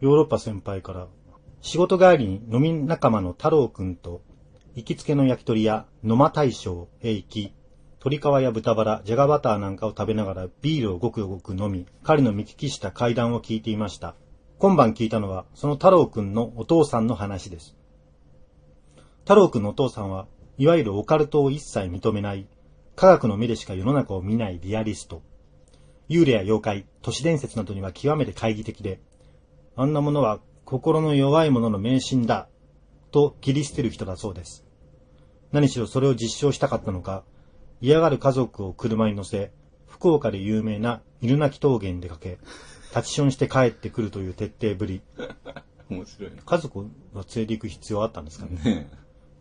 ヨーロッパ先輩から、仕事帰りに飲み仲間の太郎くんと、行きつけの焼き鳥屋、野間大将へ行き、鶏皮や豚バラ、じゃがバターなんかを食べながらビールをごくごく飲み、彼の見聞きした階段を聞いていました。今晩聞いたのは、その太郎くんのお父さんの話です。太郎くんのお父さんは、いわゆるオカルトを一切認めない、科学の目でしか世の中を見ないリアリスト。幽霊や妖怪、都市伝説などには極めて懐疑的で、あんなものは心の弱い者の迷信だ、と切り捨てる人だそうです。何しろそれを実証したかったのか、嫌がる家族を車に乗せ、福岡で有名な犬鳴峠に出かけ、立ちションして帰ってくるという徹底ぶり。面白い家族は連れて行く必要あったんですかね。ね。ね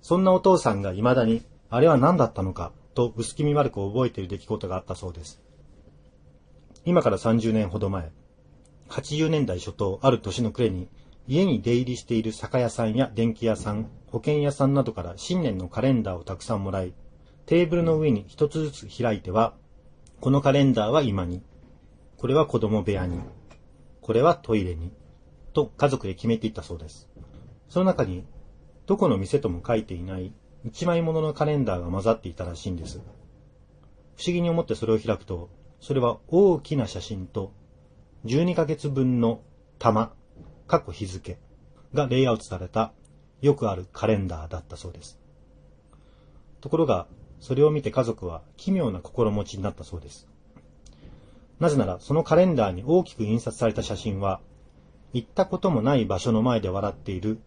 そんなお父さんが未だに、あれは何だったのか、と薄気味悪く覚えている出来事があったそうです。今から30年ほど前、80年代初頭、ある年の暮れに、家に出入りしている酒屋さんや電気屋さん、保険屋さんなどから新年のカレンダーをたくさんもらい、テーブルの上に一つずつ開いては、このカレンダーは今に、これは子供部屋に、これはトイレに、と家族で決めていったそうです。その中に、どこの店とも書いていない一枚物のカレンダーが混ざっていたらしいんです。不思議に思ってそれを開くと、それは大きな写真と12ヶ月分の玉、過去日付がレイアウトされたよくあるカレンダーだったそうです。ところが、それを見て家族は奇妙な心持ちになったそうです。なぜなら、そのカレンダーに大きく印刷された写真は、行ったこともない場所の前で笑っている、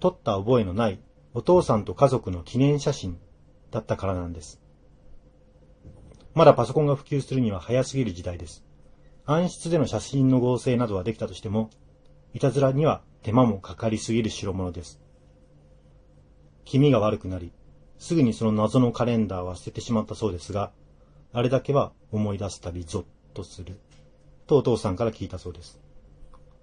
撮った覚えのないお父さんと家族の記念写真だったからなんです。まだパソコンが普及するには早すぎる時代です。暗室での写真の合成などはできたとしても、いたずらには手間もかかりすぎる代物です。気味が悪くなり、すぐにその謎のカレンダーは捨ててしまったそうですが、あれだけは思い出すたびゾッとする。とお父さんから聞いたそうです。